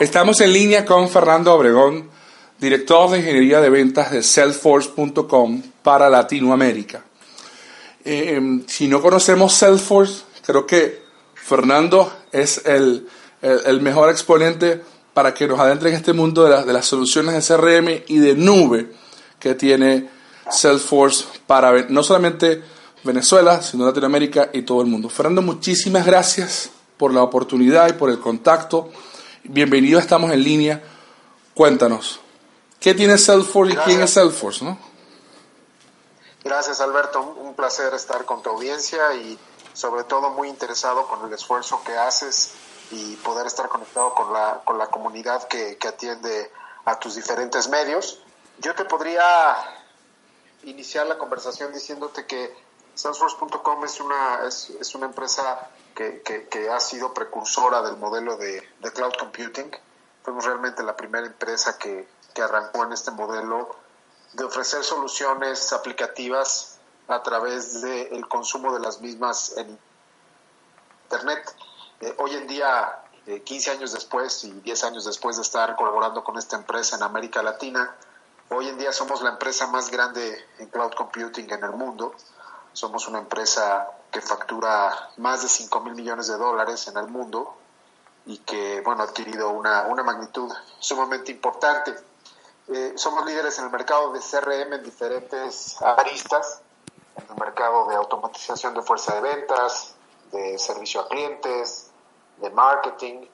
Estamos en línea con Fernando Obregón, director de Ingeniería de Ventas de Salesforce.com para Latinoamérica. Eh, em, si no conocemos Salesforce, creo que Fernando es el, el, mejor exponente para que nos adentre en este mundo de, de, las soluciones de CRM y de nube que tiene Salesforce para no solamente Venezuela, sino Latinoamérica y todo el mundo. Fernando, muchísimas gracias por la oportunidad y por el contacto. Bienvenido, estamos en línea. Cuéntanos, ¿qué tiene Salesforce y quién es Salesforce? ¿no? Gracias, Alberto. Un placer estar con tu audiencia y sobre todo muy interesado con el esfuerzo que haces y poder estar conectado con la, con la comunidad que, que atiende a tus diferentes medios. Yo te podría iniciar la conversación diciéndote que Salesforce.com es una, es, es una empresa que, que, ha sido precursora del modelo de, de, cloud computing. Fuimos realmente la primera empresa que, que arrancó en este modelo de ofrecer soluciones aplicativas a través del consumo de las mismas en Internet. Eh, hoy en día, 15 eh, años después y 10 años después de estar colaborando con esta empresa en América Latina, hoy en día somos la empresa más grande en cloud computing en el mundo. Somos una empresa que factura más de 5 mil millones de dólares en el mundo y que, bueno, ha adquirido una, una magnitud sumamente importante. Eh, somos líderes en el mercado de CRM en diferentes aristas, en el mercado de automatización de fuerza de ventas, de servicio a clientes, de marketing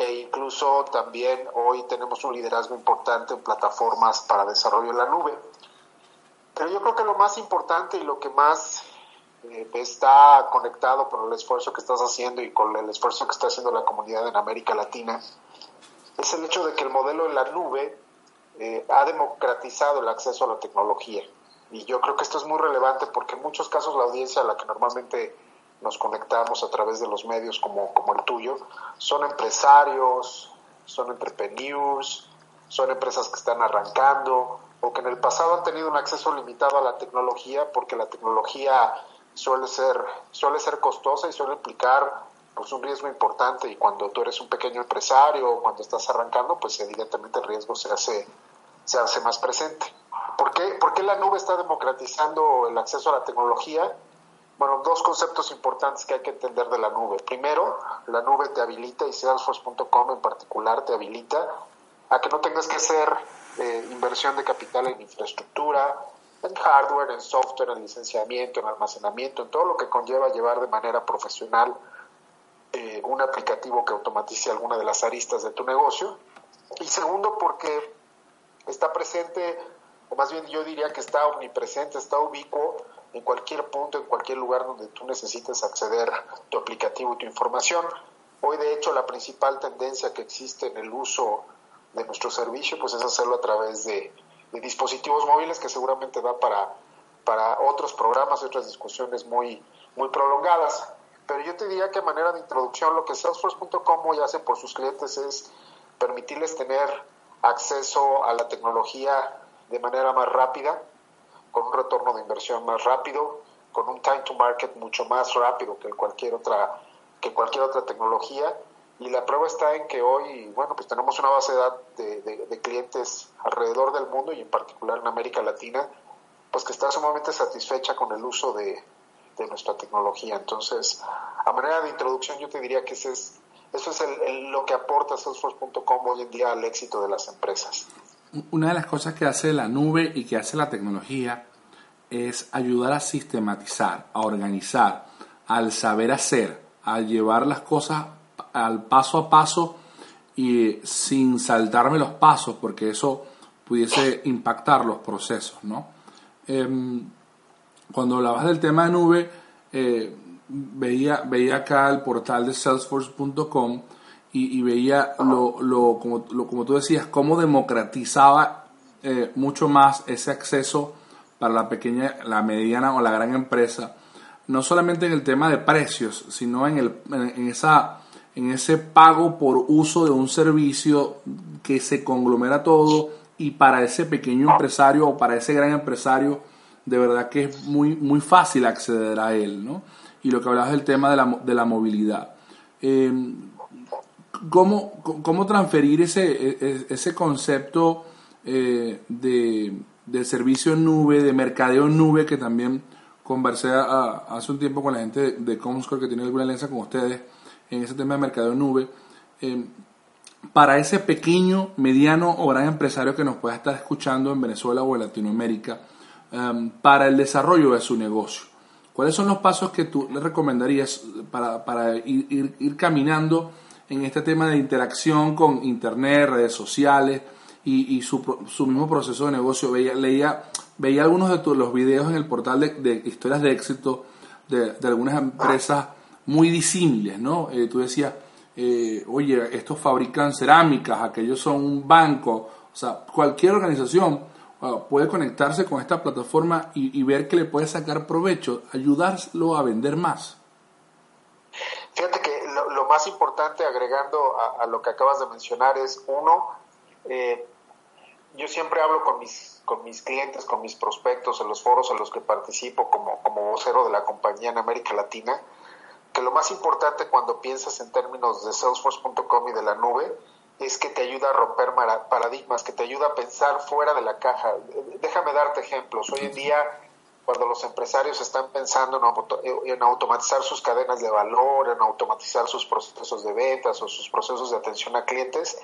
e incluso también hoy tenemos un liderazgo importante en plataformas para desarrollo en la nube. Pero yo creo que lo más importante y lo que más eh, está conectado con el esfuerzo que estás haciendo y con el esfuerzo que está haciendo la comunidad en América Latina es el hecho de que el modelo en la nube eh, ha democratizado el acceso a la tecnología. Y yo creo que esto es muy relevante porque en muchos casos la audiencia a la que normalmente nos conectamos a través de los medios como, como el tuyo son empresarios, son entrepreneurs, son empresas que están arrancando o que en el pasado han tenido un acceso limitado a la tecnología porque la tecnología suele ser, suele ser costosa y suele implicar pues un riesgo importante y cuando tú eres un pequeño empresario o cuando estás arrancando, pues evidentemente el riesgo se hace, se hace más presente. ¿Por qué, ¿Por qué la nube está democratizando el acceso a la tecnología? Bueno, dos conceptos importantes que hay que entender de la nube. Primero, la nube te habilita y Salesforce.com en particular te habilita a que no tengas que hacer eh, inversión de capital en infraestructura, en hardware, en software, en licenciamiento, en almacenamiento, en todo lo que conlleva llevar de manera profesional eh, un aplicativo que automatice alguna de las aristas de tu negocio. Y segundo, porque está presente, o más bien yo diría que está omnipresente, está ubicuo en cualquier punto, en cualquier lugar donde tú necesites acceder a tu aplicativo y tu información. Hoy, de hecho, la principal tendencia que existe en el uso de nuestro servicio, pues es hacerlo a través de dispositivos móviles que seguramente da para, para otros programas y otras discusiones muy, muy prolongadas. Pero yo te diría que a manera de introducción lo que Salesforce.com hoy hace por sus clientes es permitirles tener acceso a la tecnología de manera más rápida, con un retorno de inversión más rápido, con un time to market mucho más rápido que cualquier otra, que cualquier otra tecnología y la prueba está en que hoy, bueno, pues tenemos una base de, de, de, clientes alrededor del mundo y en particular en América Latina, pues que está sumamente satisfecha con el uso de, nuestra tecnología. Entonces, a manera de introducción, yo te diría que ese es, eso es lo que aporta Salesforce.com hoy en día al éxito de las empresas. Una de las cosas que hace la nube y que hace la tecnología es ayudar a sistematizar, a organizar, al saber hacer, a llevar las cosas al paso a paso y sin saltarme los pasos, porque eso pudiese impactar los procesos, ¿no? Em, cuando hablabas del tema de nube, eh, veía, veía acá el portal de salesforce.com y, veía lo, lo, como, como tú decías, cómo democratizaba eh, mucho más ese acceso para la pequeña, la mediana o la gran empresa, no solamente en el tema de precios, sino en, el, en, esa, en ese pago por uso de un servicio que se conglomera todo y para ese pequeño empresario o para ese gran empresario, de verdad que es muy, muy fácil acceder a él, ¿no? Y lo que hablabas del tema de la, de la movilidad. Eh, ¿cómo, ¿Cómo transferir ese, e, e, ese concepto eh, de, de, servicio en nube, de mercadeo en nube, que también conversé hace un tiempo con la gente de, de Comscore que tiene alguna alianza con ustedes en ese tema de mercadeo en nube, eh, para ese pequeño, mediano o gran empresario que nos pueda estar escuchando en Venezuela o en Latinoamérica, eh, para el desarrollo de su negocio. ¿Cuáles son los pasos que tú le recomendarías para, para ir, ir, caminando en este tema de interacción con Internet, redes sociales, y, su, su, mismo proceso de negocio. Veía, leía, veía algunos de los videos en el portal de, historias de éxito de, algunas empresas muy disímiles, ¿no? Eh, tú decías, eh, oye, estos fabrican cerámicas, aquellos son un banco, o sea, cualquier organización uh, puede conectarse con esta plataforma y, ver que le puede sacar provecho, ayudarlo a vender más. Fíjate que lo, más importante, agregando a, a, lo que acabas de mencionar, es uno, eh, yo siempre hablo con mis, con mis clientes, con mis prospectos en los foros en los que participo como, como vocero de la compañía en América Latina, que lo más importante cuando piensas en términos de salesforce.com y de la nube es que te ayuda a romper paradigmas, que te ayuda a pensar fuera de la caja. Déjame darte ejemplos. Hoy en día cuando los empresarios están pensando en, automatizar sus cadenas de valor, en automatizar sus procesos de ventas o sus procesos de atención a clientes,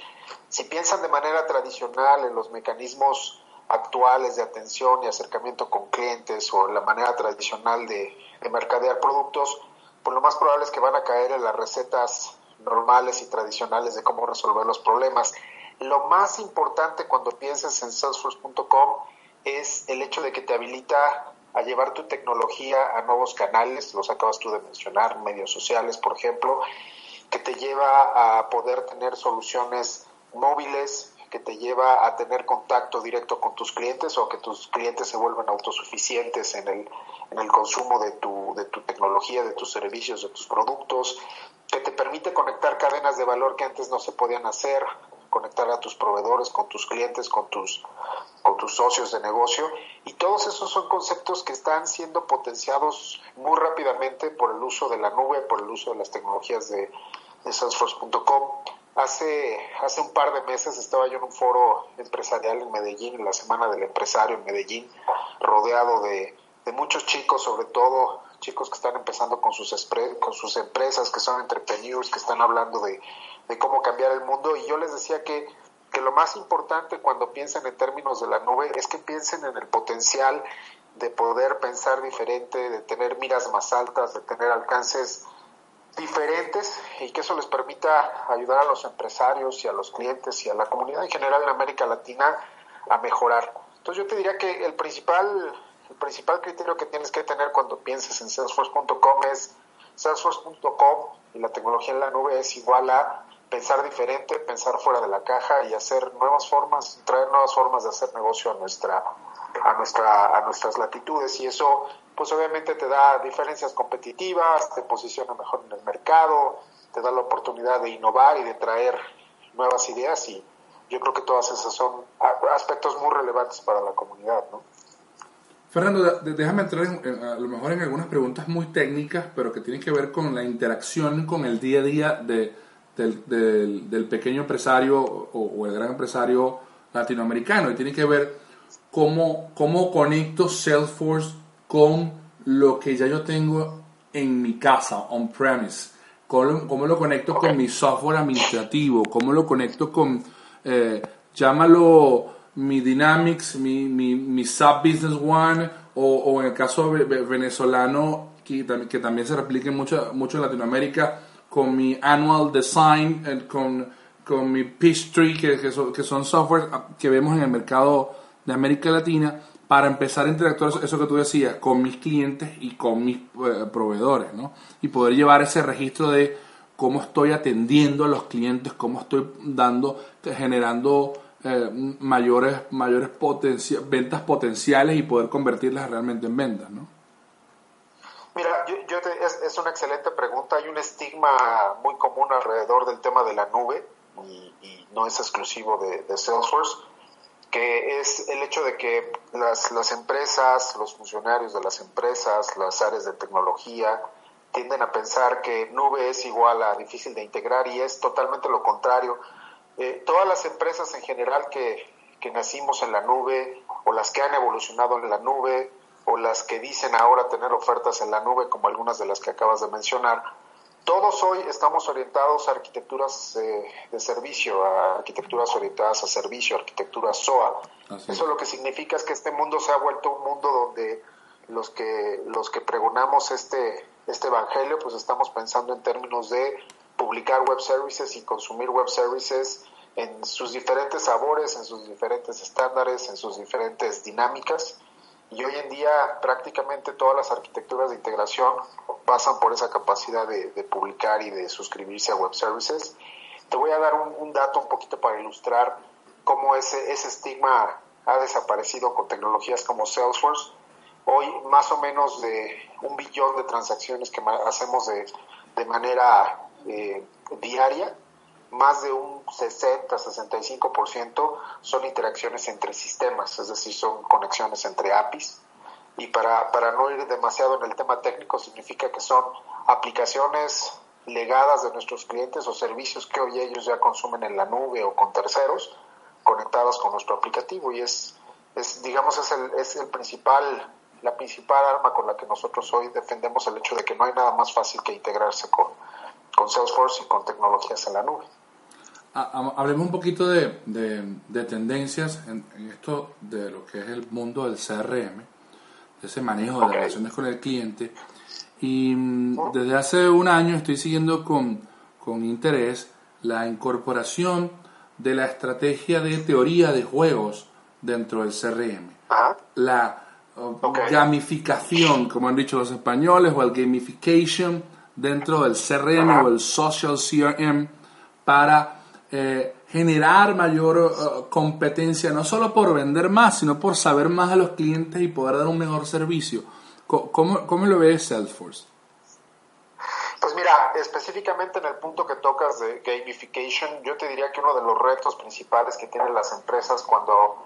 si piensan de manera tradicional en los mecanismos actuales de atención y acercamiento con clientes o en la manera tradicional de, de mercadear productos, pues lo más probable es que van a caer en las recetas normales y tradicionales de cómo resolver los problemas. Lo más importante cuando pienses en salesforce.com es el hecho de que te habilita a llevar tu tecnología a nuevos canales, los acabas tú de mencionar, medios sociales, por ejemplo, que te lleva a poder tener soluciones móviles, que te lleva a tener contacto directo con tus clientes o que tus clientes se vuelvan autosuficientes en el, en el consumo de tu, de tu tecnología, de tus servicios, de tus productos, que te permite conectar cadenas de valor que antes no se podían hacer, conectar a tus proveedores, con tus clientes, con tus, con tus socios de negocio. Y todos esos son conceptos que están siendo potenciados muy rápidamente por el uso de la nube, por el uso de las tecnologías de, Salesforce.com. Hace, hace un par de meses estaba yo en un foro empresarial en Medellín, en la Semana del Empresario en Medellín, rodeado de, de muchos chicos, sobre todo chicos que están empezando con sus, con sus empresas, que son entrepreneurs, que están hablando de, de cómo cambiar el mundo. Y yo les decía que, que lo más importante cuando piensen en términos de la nube es que piensen en el potencial de poder pensar diferente, de tener miras más altas, de tener alcances diferentes y que eso les permita ayudar a los empresarios y a los clientes y a la comunidad en general en América Latina a mejorar. Entonces yo te diría que el principal, el principal criterio que tienes que tener cuando pienses en salesforce.com es salesforce.com y la tecnología en la nube es igual a pensar diferente, pensar fuera de la caja y hacer nuevas formas, traer nuevas formas de hacer negocio a nuestra a nuestra a nuestras latitudes y eso pues obviamente te da diferencias competitivas, te posiciona mejor en el mercado, te da la oportunidad de innovar y de traer nuevas ideas y yo creo que todas esas son aspectos muy relevantes para la comunidad, ¿no? Fernando, déjame entrar a lo mejor en algunas preguntas muy técnicas, pero que tienen que ver con la interacción con el día a día de, del, del, pequeño empresario o, el gran empresario latinoamericano. Y tiene que ver cómo, cómo conecto Salesforce con lo que ya yo tengo en mi casa, on-premise, cómo, cómo, lo conecto con mi software administrativo, cómo lo conecto con, eh, llámalo mi Dynamics, mi, mi, mi SAP Business One, o, en el caso venezolano, que, también se replique mucho, mucho en Latinoamérica, con mi Annual Design, eh, con, con mi Peachtree, que, que, son, que son software que vemos en el mercado de América Latina, para empezar a interactuar, eso que tú decías, con mis clientes y con mis eh, proveedores, ¿no? Y poder llevar ese registro de cómo estoy atendiendo a los clientes, cómo estoy dando, generando eh, mayores, mayores ventas potenciales y poder convertirlas realmente en ventas, ¿no? Mira, yo, es, una excelente pregunta. Hay un estigma muy común alrededor del tema de la nube y, no es exclusivo de, de, Salesforce, que es el hecho de que las, las empresas, los funcionarios de las empresas, las áreas de tecnología, tienden a pensar que nube es igual a difícil de integrar y es totalmente lo contrario. Eh, todas las empresas en general que, que nacimos en la nube o las que han evolucionado en la nube o las que dicen ahora tener ofertas en la nube, como algunas de las que acabas de mencionar, todos hoy estamos orientados a arquitecturas eh, de servicio, a arquitecturas orientadas a servicio, arquitectura SOA. Eso lo que significa es que este mundo se ha vuelto un mundo donde los que los que pregonamos este este evangelio, pues estamos pensando en términos de publicar web services y consumir web services en sus diferentes sabores, en sus diferentes estándares, en sus diferentes dinámicas. Y hoy en día prácticamente todas las arquitecturas de integración pasan por esa capacidad de, publicar y de suscribirse a web services. Te voy a dar un, dato un poquito para ilustrar cómo ese, ese estigma ha desaparecido con tecnologías como Salesforce hoy más o menos de un billón de transacciones que hacemos de, manera eh, diaria, más de un 60-65% son interacciones entre sistemas, es decir, son conexiones entre APIs. Y para, para no ir demasiado en el tema técnico, significa que son aplicaciones legadas de nuestros clientes o servicios que hoy ellos ya consumen en la nube o con terceros conectados con nuestro aplicativo y es, es digamos es el, es el principal la principal arma con la que nosotros hoy defendemos el hecho de que no hay nada más fácil que integrarse con, con Salesforce y con tecnologías en la nube. Hablemos un poquito de, de, tendencias en, esto de lo que es el mundo del CRM, de ese manejo de relaciones con el cliente. Y mm, desde hace un año estoy siguiendo con, con interés la incorporación de la estrategia de teoría de juegos dentro del CRM. La gamificación, como han dicho los españoles, o el gamification dentro del CRM o el social CRM para eh, generar mayor eh, competencia, no solo por vender más, sino por saber más a los clientes y poder dar un mejor servicio. ¿Cómo, cómo lo ves Salesforce? Pues mira, específicamente en el punto que tocas de gamification, yo te diría que uno de los retos principales que tienen las empresas cuando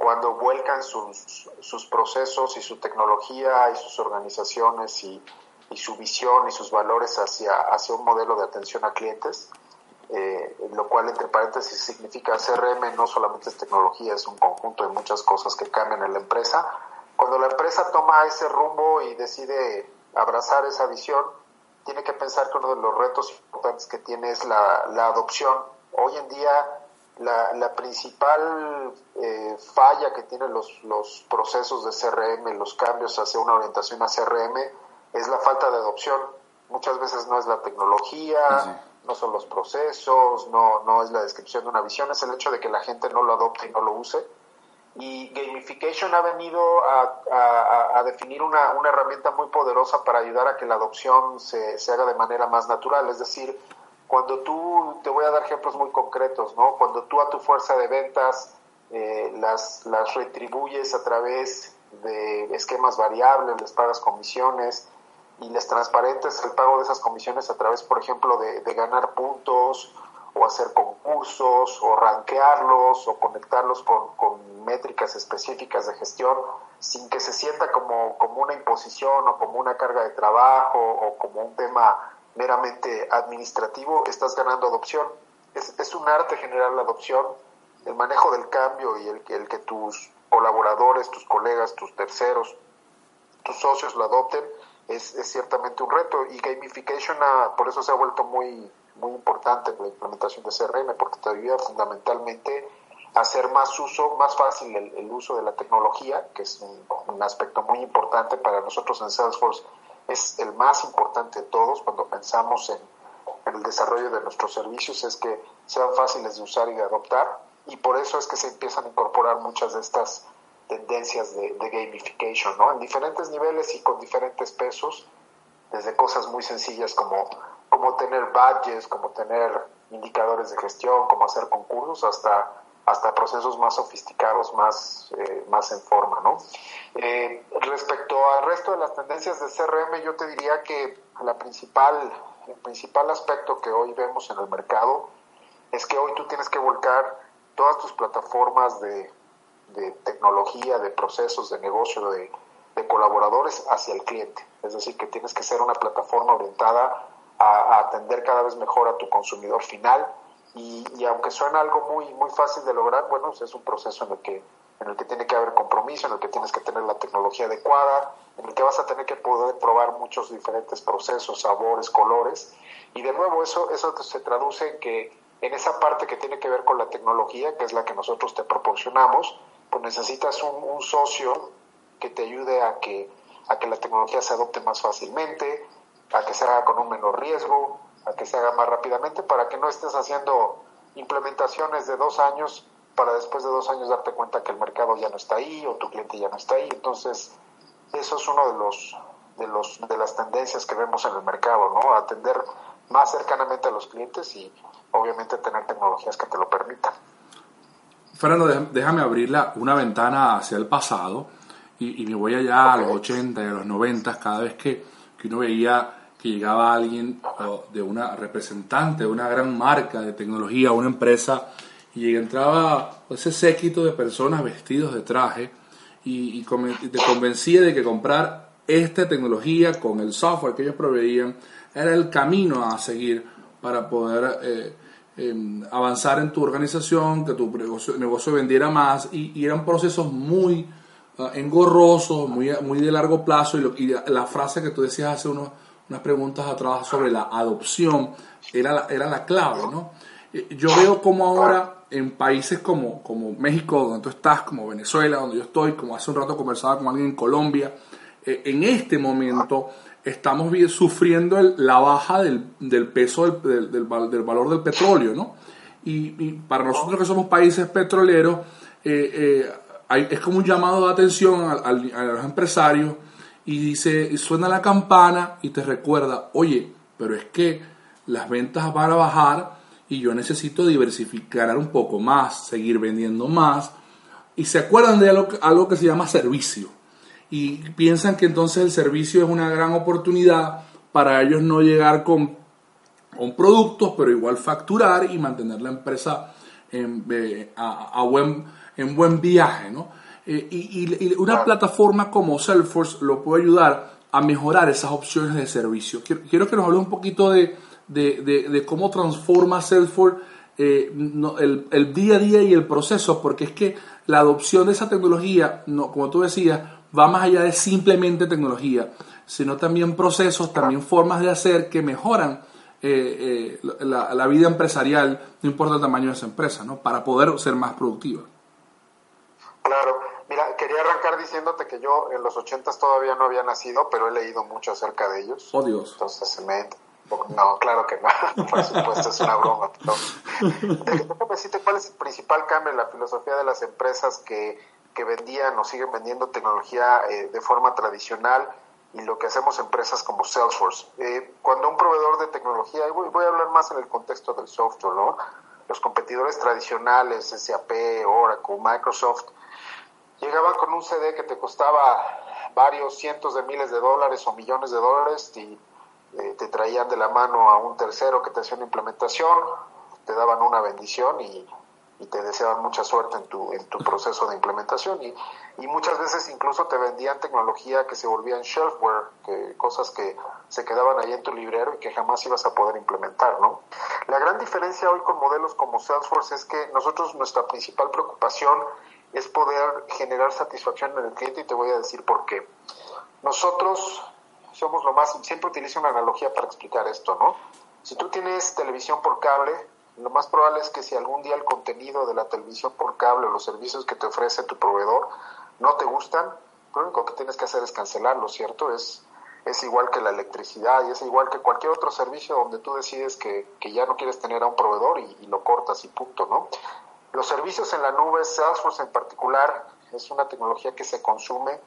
cuando vuelcan sus, sus procesos y su tecnología y sus organizaciones y, y, su visión y sus valores hacia, hacia un modelo de atención a clientes, eh, lo cual entre paréntesis significa CRM no solamente es tecnología, es un conjunto de muchas cosas que cambian en la empresa. Cuando la empresa toma ese rumbo y decide abrazar esa visión, tiene que pensar que uno de los retos importantes que tiene es la, la adopción. Hoy en día la, la principal eh, falla que tienen los, los procesos de CRM, los cambios hacia una orientación a CRM, es la falta de adopción. Muchas veces no es la tecnología, no son los procesos, no, no es la descripción de una visión, es el hecho de que la gente no lo adopte y no lo use. Y gamification ha venido a, definir una, una, herramienta muy poderosa para ayudar a que la adopción se, se haga de manera más natural, es decir, cuando tú, te voy a dar ejemplos muy concretos, ¿no? Cuando tú a tu fuerza de ventas eh, las, las retribuyes a través de esquemas variables, les pagas comisiones y les transparentes el pago de esas comisiones a través, por ejemplo, de, ganar puntos o hacer concursos o rankearlos o conectarlos con, con, métricas específicas de gestión sin que se sienta como, como una imposición o como una carga de trabajo o como un tema meramente administrativo, estás ganando adopción. Es, es un arte generar la adopción, el manejo del cambio y el, el que tus colaboradores, tus colegas, tus terceros, tus socios lo adopten, es, es ciertamente un reto. Y gamification por eso se ha vuelto muy, muy importante la implementación de CRM, porque te ayuda fundamentalmente a hacer más uso, más fácil el, uso de la tecnología, que es un, aspecto muy importante para nosotros en Salesforce es el más importante de todos cuando pensamos en, el desarrollo de nuestros servicios, es que sean fáciles de usar y de adoptar, y por eso es que se empiezan a incorporar muchas de estas tendencias de, gamification, ¿no? En diferentes niveles y con diferentes pesos, desde cosas muy sencillas como como tener badges, como tener indicadores de gestión, como hacer concursos, hasta, hasta procesos más sofisticados, más, eh, más en forma, ¿no? Eh, respecto al resto de las tendencias de CRM, yo te diría que la principal, el principal aspecto que hoy vemos en el mercado es que hoy tú tienes que volcar todas tus plataformas de, de tecnología, de procesos, de negocio, de, de, colaboradores hacia el cliente. Es decir, que tienes que ser una plataforma orientada a, atender cada vez mejor a tu consumidor final. Y, y, aunque suena algo muy, muy fácil de lograr, bueno, pues es un proceso en el que en el que tiene que haber compromiso, en el que tienes que tener la tecnología adecuada, en el que vas a tener que poder probar muchos diferentes procesos, sabores, colores. Y de nuevo, eso, eso se traduce en que en esa parte que tiene que ver con la tecnología, que es la que nosotros te proporcionamos, pues necesitas un, socio que te ayude a que, a que la tecnología se adopte más fácilmente, a que se haga con un menor riesgo, a que se haga más rápidamente, para que no estés haciendo implementaciones de dos años para después de dos años darte cuenta que el mercado ya no está ahí o tu cliente ya no está ahí. Entonces, eso es uno de los de los de las tendencias que vemos en el mercado, ¿no? Atender más cercanamente a los clientes y obviamente tener tecnologías que te lo permitan. Fernando, déjame abrir una ventana hacia el pasado y, me voy allá a los 80 y a los 90, cada vez que, que uno veía que llegaba alguien de una representante de una gran marca de tecnología, una empresa y entraba ese séquito de personas vestidos de traje y, te convencía de que comprar esta tecnología con el software que ellos proveían era el camino a seguir para poder eh, avanzar en tu organización, que tu negocio, vendiera más y, eran procesos muy ah, engorrosos, muy, muy de largo plazo y, la frase que tú decías hace unos, unas preguntas atrás sobre la adopción era la, era la clave, ¿no? Eh, yo veo como ahora en países como, como México, donde tú estás, como Venezuela, donde yo estoy, como hace un rato conversaba con alguien en Colombia, en este momento estamos sufriendo la baja del, peso del, valor del petróleo, ¿no? Y, para nosotros que somos países petroleros, eh, hay, es como un llamado de atención a, los empresarios y dice, suena la campana y te recuerda, oye, pero es que las ventas van a bajar y yo necesito diversificar un poco más, seguir vendiendo más. Y se acuerdan de algo, que se llama servicio. Y piensan que entonces el servicio es una gran oportunidad para ellos no llegar con, con productos, pero igual facturar y mantener la empresa en, eh, a, buen, en buen viaje. ¿no? Eh, y, una plataforma como Salesforce lo puede ayudar a mejorar esas opciones de servicio. Quiero, quiero que nos hable un poquito de, de, de, cómo transforma Salesforce eh, el, el, día a día y el proceso, porque es que la adopción de esa tecnología, no, como tú decías, va más allá de simplemente tecnología, sino también procesos, también formas de hacer que mejoran eh, eh, la, la, vida empresarial, no importa el tamaño de esa empresa, ¿no? para poder ser más productiva. Claro, mira, quería arrancar diciéndote que yo en los ochentas todavía no había nacido, pero he leído mucho acerca de ellos. Oh Dios. Entonces se me, no, claro que no, por supuesto es una broma. Déjame decirte cuál es el principal cambio en la filosofía de las empresas que, que vendían o siguen vendiendo tecnología eh, de forma tradicional y lo que hacemos empresas como Salesforce. Eh, cuando un proveedor de tecnología, y voy, voy, a hablar más en el contexto del software, ¿no? Los competidores tradicionales, SAP, Oracle, Microsoft, llegaban con un CD que te costaba varios cientos de miles de dólares o millones de dólares y eh, te traían de la mano a un tercero que te hacía una implementación, te daban una bendición y, te deseaban mucha suerte en tu, en tu proceso de implementación y, y, muchas veces incluso te vendían tecnología que se volvía en shelfware, que, cosas que se quedaban ahí en tu librero y que jamás ibas a poder implementar, ¿no? La gran diferencia hoy con modelos como Salesforce es que nosotros nuestra principal preocupación es poder generar satisfacción en el cliente y te voy a decir por qué. Nosotros somos lo más, siempre utilizo una analogía para explicar esto, ¿no? Si tú tienes televisión por cable, lo más probable es que si algún día el contenido de la televisión por cable o los servicios que te ofrece tu proveedor no te gustan, lo único que tienes que hacer es cancelarlo, ¿cierto? Es, es igual que la electricidad y es igual que cualquier otro servicio donde tú decides que, ya no quieres tener a un proveedor y, y, lo cortas y punto, ¿no? Los servicios en la nube, Salesforce en particular, es una tecnología que se consume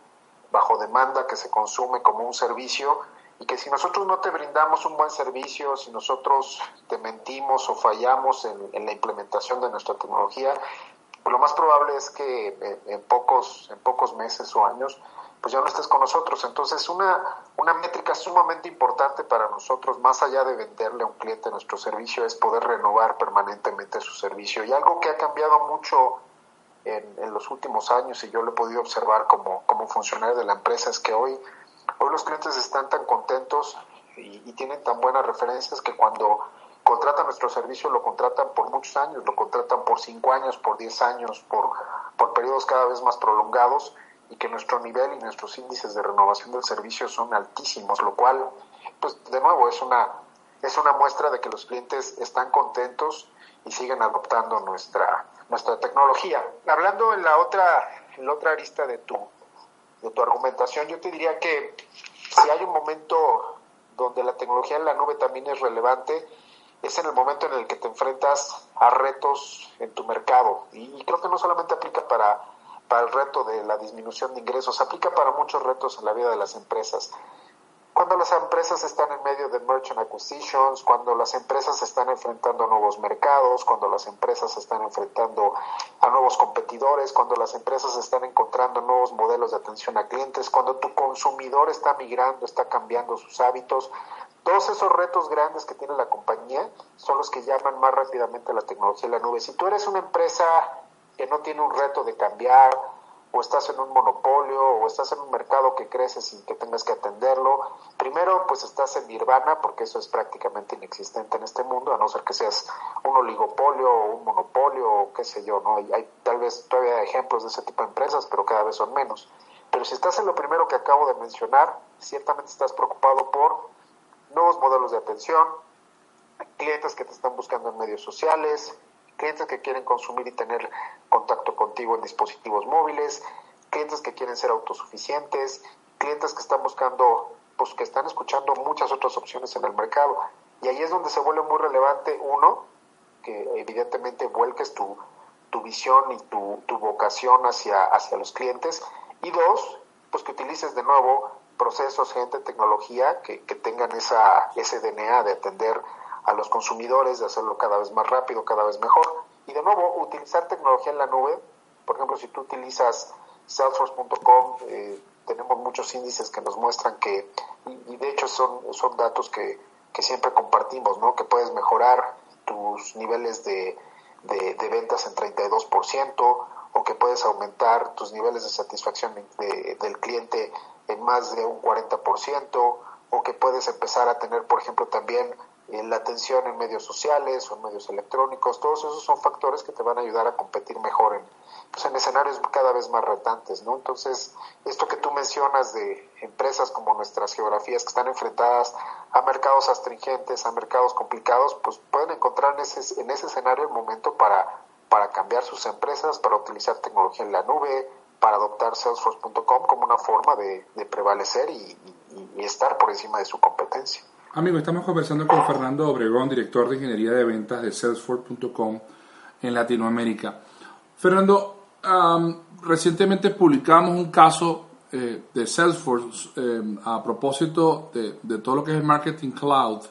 bajo demanda que se consume como un servicio y que si nosotros no te brindamos un buen servicio, si nosotros te mentimos o fallamos en, la implementación de nuestra tecnología, pues lo más probable es que en, pocos, en pocos meses o años pues ya no estés con nosotros. Entonces, una, una métrica sumamente importante para nosotros, más allá de venderle a un cliente nuestro servicio, es poder renovar permanentemente su servicio. Y algo que ha cambiado mucho en, en los últimos años, y yo lo he podido observar como, como funcionario de la empresa, es que hoy, hoy los clientes están tan contentos y, tienen tan buenas referencias que cuando contratan nuestro servicio lo contratan por muchos años, lo contratan por cinco años, por diez años, por, por periodos cada vez más prolongados y que nuestro nivel y nuestros índices de renovación del servicio son altísimos, lo cual, pues de nuevo, es una, es una muestra de que los clientes están contentos y siguen adoptando nuestra, nuestra tecnología. Hablando en la otra, en la otra arista de tu, de tu argumentación, yo te diría que si hay un momento donde la tecnología en la nube también es relevante, es en el momento en el que te enfrentas a retos en tu mercado. Y creo que no solamente aplica para para el reto de la disminución de ingresos, aplica para muchos retos en la vida de las empresas. Cuando las empresas están en medio de merchant acquisitions, cuando las empresas están enfrentando nuevos mercados, cuando las empresas están enfrentando a nuevos competidores, cuando las empresas están encontrando nuevos modelos de atención a clientes, cuando tu consumidor está migrando, está cambiando sus hábitos, todos esos retos grandes que tiene la compañía son los que llaman más rápidamente a la tecnología en la nube. Si tú eres una empresa que no tiene un reto de cambiar, o estás en un monopolio, o estás en un mercado que crece sin que tengas que atenderlo. Primero, pues estás en nirvana, porque eso es prácticamente inexistente en este mundo, a no ser que seas un oligopolio o un monopolio, o qué sé yo, ¿no? Hay tal vez todavía ejemplos de ese tipo de empresas, pero cada vez son menos. Pero si estás en lo primero que acabo de mencionar, ciertamente estás preocupado por nuevos modelos de atención, clientes que te están buscando en medios sociales, clientes que quieren consumir y tener contacto contigo en dispositivos móviles, clientes que quieren ser autosuficientes, clientes que están buscando, pues que están escuchando muchas otras opciones en el mercado. Y ahí es donde se vuelve muy relevante, uno, que evidentemente vuelques tu, tu visión y tu, tu vocación hacia, hacia los clientes, y dos, pues que utilices de nuevo procesos, gente, tecnología que, que tengan esa, ese DNA de atender a los consumidores, de hacerlo cada vez más rápido, cada vez mejor. Y de nuevo, utilizar tecnología en la nube. Por ejemplo, si tú utilizas salesforce.com, eh, tenemos muchos índices que nos muestran que, y, de hecho son, son datos que, que, siempre compartimos, ¿no? Que puedes mejorar tus niveles de, de, de ventas en 32% o que puedes aumentar tus niveles de satisfacción del cliente en más de un 40% o que puedes empezar a tener, por ejemplo, también la atención en medios sociales o en medios electrónicos, todos esos son factores que te van a ayudar a competir mejor en, pues en escenarios cada vez más retantes, ¿no? Entonces, esto que tú mencionas de empresas como nuestras geografías que están enfrentadas a mercados astringentes, a mercados complicados, pues pueden encontrar en ese, en ese escenario el momento para, para cambiar sus empresas, para utilizar tecnología en la nube, para adoptar Salesforce.com como una forma de, prevalecer y estar por encima de su competencia. Amigo, estamos conversando con Fernando Obregón, director de ingeniería de ventas de Salesforce.com en Latinoamérica. Fernando, recientemente publicamos un caso eh, de Salesforce em, a propósito de, todo lo que es el marketing cloud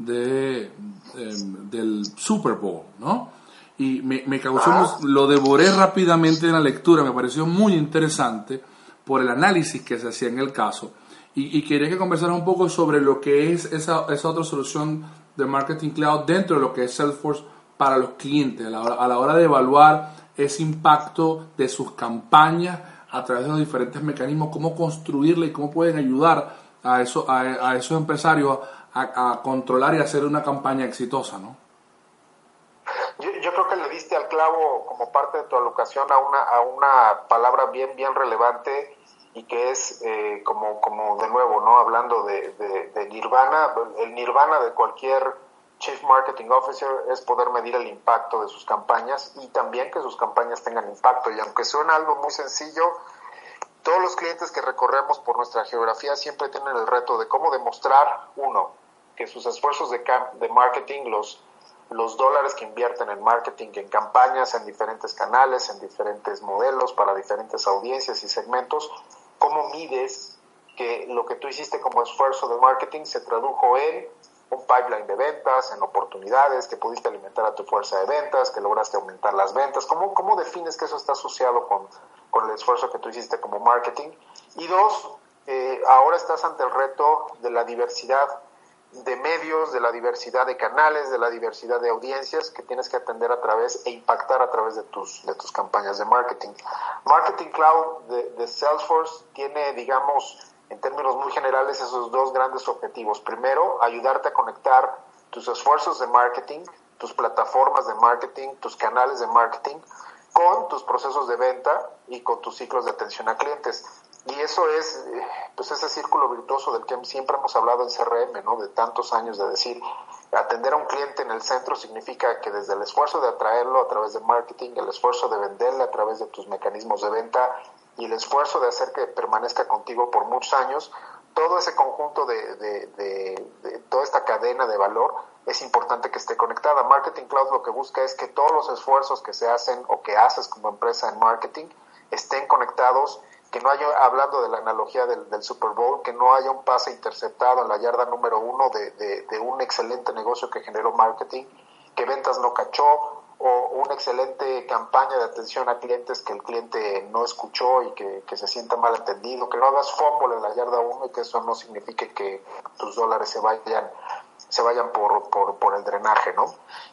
em, del Super Bowl, ¿no? Y me, me causó, lo devoré rápidamente en la lectura, me pareció muy interesante por el análisis que se hacía en el caso. Y, quería que conversaras un poco sobre lo que es esa, esa, otra solución de Marketing Cloud dentro de lo que es Salesforce para los clientes, a la, hora, a la hora de evaluar ese impacto de sus campañas a través de los diferentes mecanismos, cómo construirla y cómo pueden ayudar a, eso, a, esos empresarios a, controlar y hacer una campaña exitosa, ¿no? Yo, yo, creo que le diste al clavo como parte de tu alocación a una, a una palabra bien, bien relevante y que es eh, como, como de nuevo, ¿no? Hablando de, de, Nirvana, el Nirvana de cualquier Chief Marketing Officer es poder medir el impacto de sus campañas y también que sus campañas tengan impacto. Y aunque suena algo muy sencillo, todos los clientes que recorremos por nuestra geografía siempre tienen el reto de cómo demostrar, uno, que sus esfuerzos de, de marketing, los, los dólares que invierten en marketing, en campañas, en diferentes canales, en diferentes modelos, para diferentes audiencias y segmentos, cómo mides que lo que tú hiciste como esfuerzo de marketing se tradujo en un pipeline de ventas, en oportunidades, que pudiste alimentar a tu fuerza de ventas, que lograste aumentar las ventas. ¿Cómo, cómo defines que eso está asociado con, con el esfuerzo que tú hiciste como marketing? Y dos, eh, ahora estás ante el reto de la diversidad de medios, de la diversidad de canales, de la diversidad de audiencias que tienes que atender a través e impactar a través de tus, de tus campañas de marketing. Marketing Cloud de, de Salesforce tiene, digamos, en términos muy generales, esos dos grandes objetivos. Primero, ayudarte a conectar tus esfuerzos de marketing, tus plataformas de marketing, tus canales de marketing con tus procesos de venta y con tus ciclos de atención a clientes. Y eso es pues ese círculo virtuoso del que siempre hemos hablado en CRM, ¿no? De tantos años de decir, atender a un cliente en el centro significa que desde el esfuerzo de atraerlo a través de marketing, el esfuerzo de venderle a través de tus mecanismos de venta y el esfuerzo de hacer que permanezca contigo por muchos años, todo ese conjunto de, de, de, toda esta cadena de valor es importante que esté conectada. Marketing Cloud lo que busca es que todos los esfuerzos que se hacen o que haces como empresa en marketing estén conectados, que no haya, hablando de la analogía del, Super Bowl, que no haya un pase interceptado en la yarda número uno de, un excelente negocio que generó marketing, que ventas no cachó, o una excelente campaña de atención a clientes que el cliente no escuchó y que, se sienta mal atendido, que no hagas fumble en la yarda 1 y que eso no signifique que tus dólares se vayan, se vayan por, por, por el drenaje, ¿no?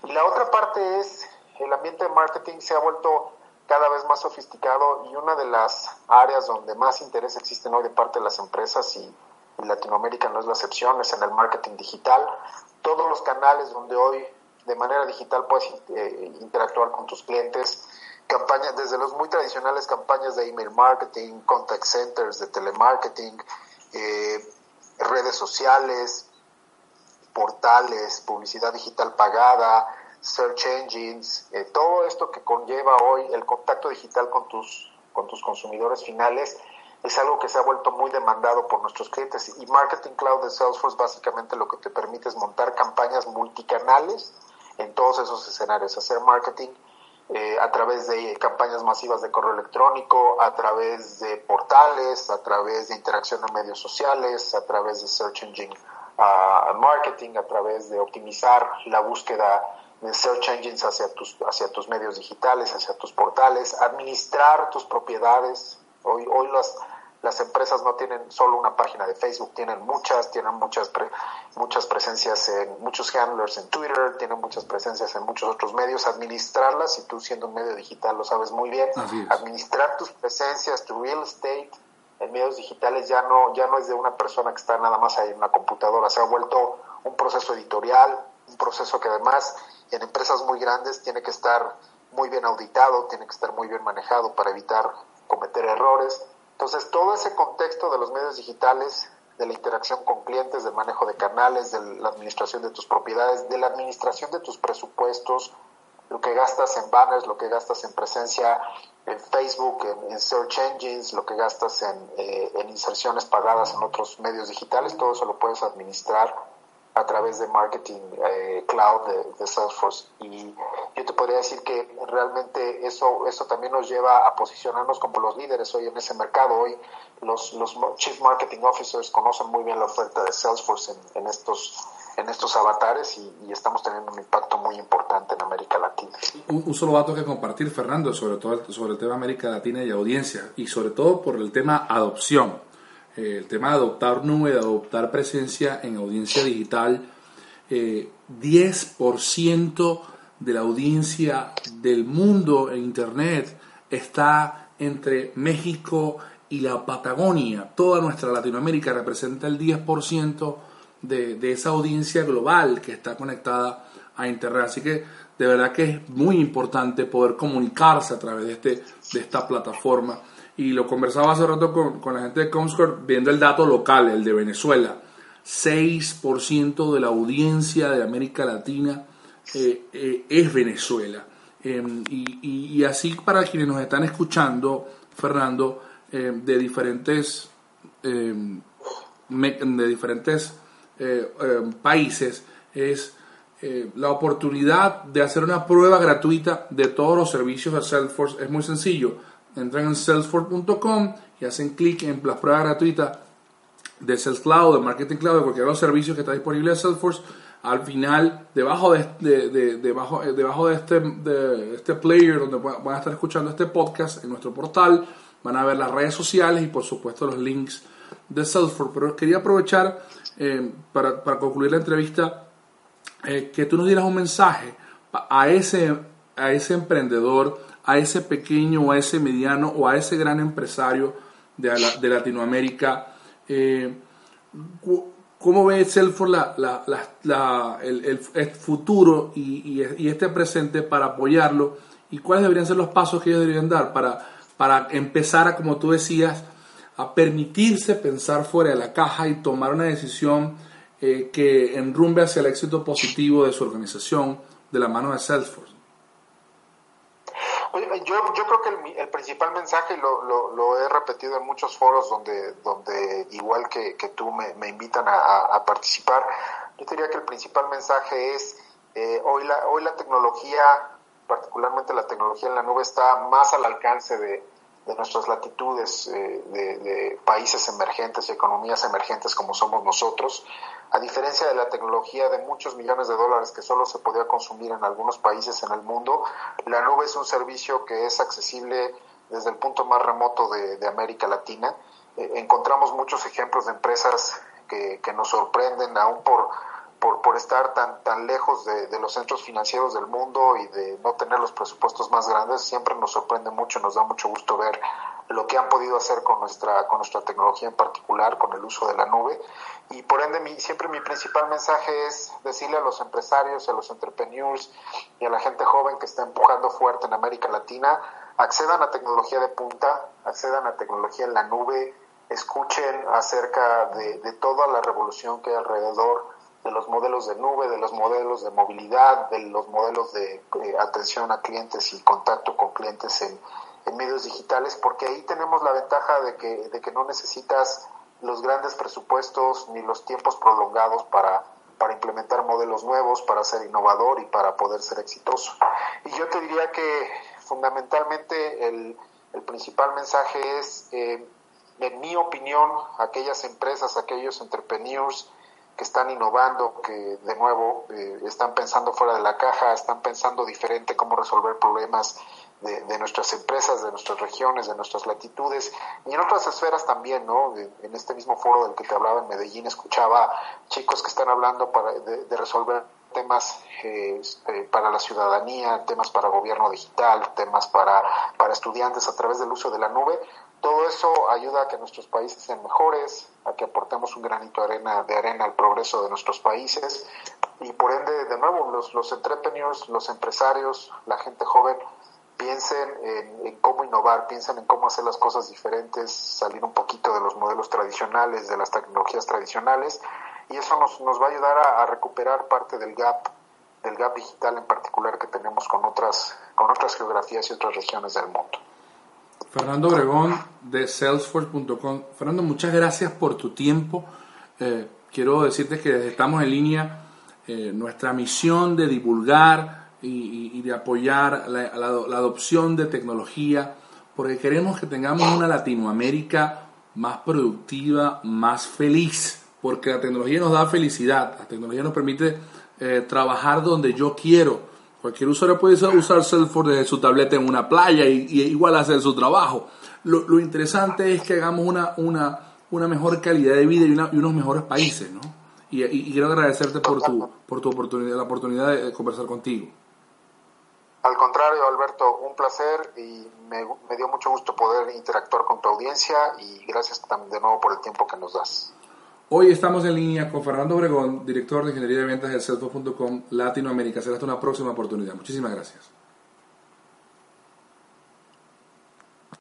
Y la otra parte es, el ambiente de marketing se ha vuelto cada vez más sofisticado y una de las áreas donde más interés existe hoy de parte de las empresas y, y Latinoamérica no es la excepción, es en el marketing digital. Todos los canales donde hoy de manera digital puedes eh, interactuar con tus clientes. Campañas, desde los muy tradicionales campañas de email marketing, contact centers de telemarketing, eh, redes sociales, portales, publicidad digital pagada, search engines, eh, todo esto que conlleva hoy el contacto digital con tus, con tus consumidores finales es algo que se ha vuelto muy demandado por nuestros clientes. Y Marketing Cloud de Salesforce básicamente lo que te permite es montar campañas multicanales en todos esos escenarios, hacer marketing eh, a través de campañas masivas de correo electrónico, a través de portales, a través de interacción en medios sociales, a través de search engine uh, marketing, a través de optimizar la búsqueda search engines hacia tus, hacia tus medios digitales, hacia tus portales, administrar tus propiedades. Hoy, hoy las, las empresas no tienen solo una página de Facebook, tienen muchas, tienen muchas, muchas presencias en muchos handlers en Twitter, tienen muchas presencias en muchos otros medios. Administrarlas, y tú siendo un medio digital lo sabes muy bien, administrar tus presencias, tu real estate en medios digitales ya no, ya no es de una persona que está nada más ahí en una computadora, se ha vuelto un proceso editorial, un proceso que además en empresas muy grandes tiene que estar muy bien auditado, tiene que estar muy bien manejado para evitar cometer errores. Entonces, todo ese contexto de los medios digitales, de la interacción con clientes, del manejo de canales, de la administración de tus propiedades, de la administración de tus presupuestos, lo que gastas en banners, lo que gastas en presencia en Facebook, en, search engines, lo que gastas en, eh, en inserciones pagadas en otros medios digitales, todo eso lo puedes administrar a través de Marketing eh, Cloud de, Salesforce. Y yo te podría decir que realmente eso, eso también nos lleva a posicionarnos como los líderes hoy en ese mercado. Hoy los, los Chief Marketing Officers conocen muy bien la oferta de Salesforce en, estos en estos avatares y, estamos teniendo un impacto muy importante en América Latina. Un, solo dato que compartir, Fernando, sobre todo sobre el tema América Latina y audiencia, y sobre todo por el tema adopción eh, el tema de adoptar nube, de adoptar presencia en audiencia digital, 10% eh, de la audiencia del mundo en Internet está entre México y la Patagonia. Toda nuestra Latinoamérica representa el 10% de, de esa audiencia global que está conectada a Internet. Así que de verdad que es muy importante poder comunicarse a través de, este, de esta plataforma y lo conversaba hace rato con, con la gente de Comscore viendo el dato local, el de Venezuela. 6% de la audiencia de América Latina eh, eh, es Venezuela. Em, y, y, así para quienes nos están escuchando, Fernando, em, de diferentes, em, de diferentes eh, países, es la oportunidad de hacer una prueba gratuita de todos los servicios de Salesforce. Es muy sencillo entran en salesforce.com y hacen clic en la prueba gratuita de Sales Cloud, de Marketing Cloud, de cualquiera de los servicios que está disponible en Salesforce, al final, debajo de, de, debajo, eh, debajo de, este, de este player donde van a estar escuchando este podcast en nuestro portal, van a ver las redes sociales y por supuesto los links de Salesforce. Pero quería aprovechar eh, para, para, concluir la entrevista eh, que tú nos dieras un mensaje a ese, a ese emprendedor, a ese pequeño o a ese mediano o a ese gran empresario de, de Latinoamérica. Eh, ¿Cómo ve Salesforce la, la, el, el, futuro y, y, este presente para apoyarlo? ¿Y cuáles deberían ser los pasos que ellos deberían dar para, para empezar a, como tú decías, a permitirse pensar fuera de la caja y tomar una decisión eh, que enrumbe hacia el éxito positivo de su organización de la mano de Salesforce? Yo, yo creo que el, el principal mensaje, lo, lo, lo, he repetido en muchos foros donde, donde igual que, que tú me, me invitan a, a, participar, yo diría que el principal mensaje es, eh, hoy, la, hoy la tecnología, particularmente la tecnología en la nube, está más al alcance de, de nuestras latitudes eh, de, de, países emergentes y economías emergentes como somos nosotros, a diferencia de la tecnología de muchos millones de dólares que solo se podía consumir en algunos países en el mundo, la nube es un servicio que es accesible desde el punto más remoto de, de América Latina. Eh, encontramos muchos ejemplos de empresas que, que nos sorprenden aún por por, por estar tan, tan lejos de, los centros financieros del mundo y de no tener los presupuestos más grandes, siempre nos sorprende mucho, nos da mucho gusto ver lo que han podido hacer con nuestra, con nuestra tecnología en particular, con el uso de la nube. Y por ende, mi, siempre mi principal mensaje es decirle a los empresarios, a los entrepreneurs y a la gente joven que está empujando fuerte en América Latina, accedan a tecnología de punta, accedan a tecnología en la nube, escuchen acerca de, de toda la revolución que hay alrededor de los modelos de nube, de los modelos de movilidad, de los modelos de eh, atención a clientes y contacto con clientes en, medios digitales, porque ahí tenemos la ventaja de que, de que no necesitas los grandes presupuestos ni los tiempos prolongados para, para implementar modelos nuevos, para ser innovador y para poder ser exitoso. Y yo te diría que fundamentalmente el, el principal mensaje es, eh, en mi opinión, aquellas empresas, aquellos entrepreneurs, que están innovando, que de nuevo eh, están pensando fuera de la caja, están pensando diferente cómo resolver problemas de, de, nuestras empresas, de nuestras regiones, de nuestras latitudes y en otras esferas también, ¿no? En este mismo foro del que te hablaba en Medellín, escuchaba chicos que están hablando para, de, de resolver temas eh, eh, para la ciudadanía, temas para gobierno digital, temas para, para estudiantes a través del uso de la nube. Todo eso ayuda a que nuestros países sean mejores, a que aportemos un granito de arena, de arena al progreso de nuestros países y por ende, de nuevo, los, los entrepreneurs, los empresarios, la gente joven, piensen en, cómo innovar, piensen en cómo hacer las cosas diferentes, salir un poquito de los modelos tradicionales, de las tecnologías tradicionales y eso nos, nos va a ayudar a, a recuperar parte del gap del gap digital en particular que tenemos con otras con otras geografías y otras regiones del mundo. Fernando Obregón de Salesforce.com. Fernando, muchas gracias por tu tiempo. Eh, quiero decirte que estamos en línea eh, nuestra misión de divulgar y, de apoyar la, adopción de tecnología, porque queremos que tengamos una Latinoamérica más productiva, más feliz, porque la tecnología nos da felicidad, la tecnología nos permite eh, trabajar donde yo quiero Cualquier usuario puede usar Salesforce desde su tableta en una playa y, igual hacer su trabajo. Lo, interesante es que hagamos una, una, una mejor calidad de vida y, una, y unos mejores países, ¿no? Y, quiero agradecerte por tu, por tu oportunidad, la oportunidad de conversar contigo. Al contrario, Alberto, un placer y me, me dio mucho gusto poder interactuar con tu audiencia y gracias de nuevo por el tiempo que nos das. Hoy estamos en línea con Fernando Obregón, director de Ingeniería de Ventas de Salesforce.com Latinoamérica. Será hasta una próxima oportunidad. Muchísimas gracias.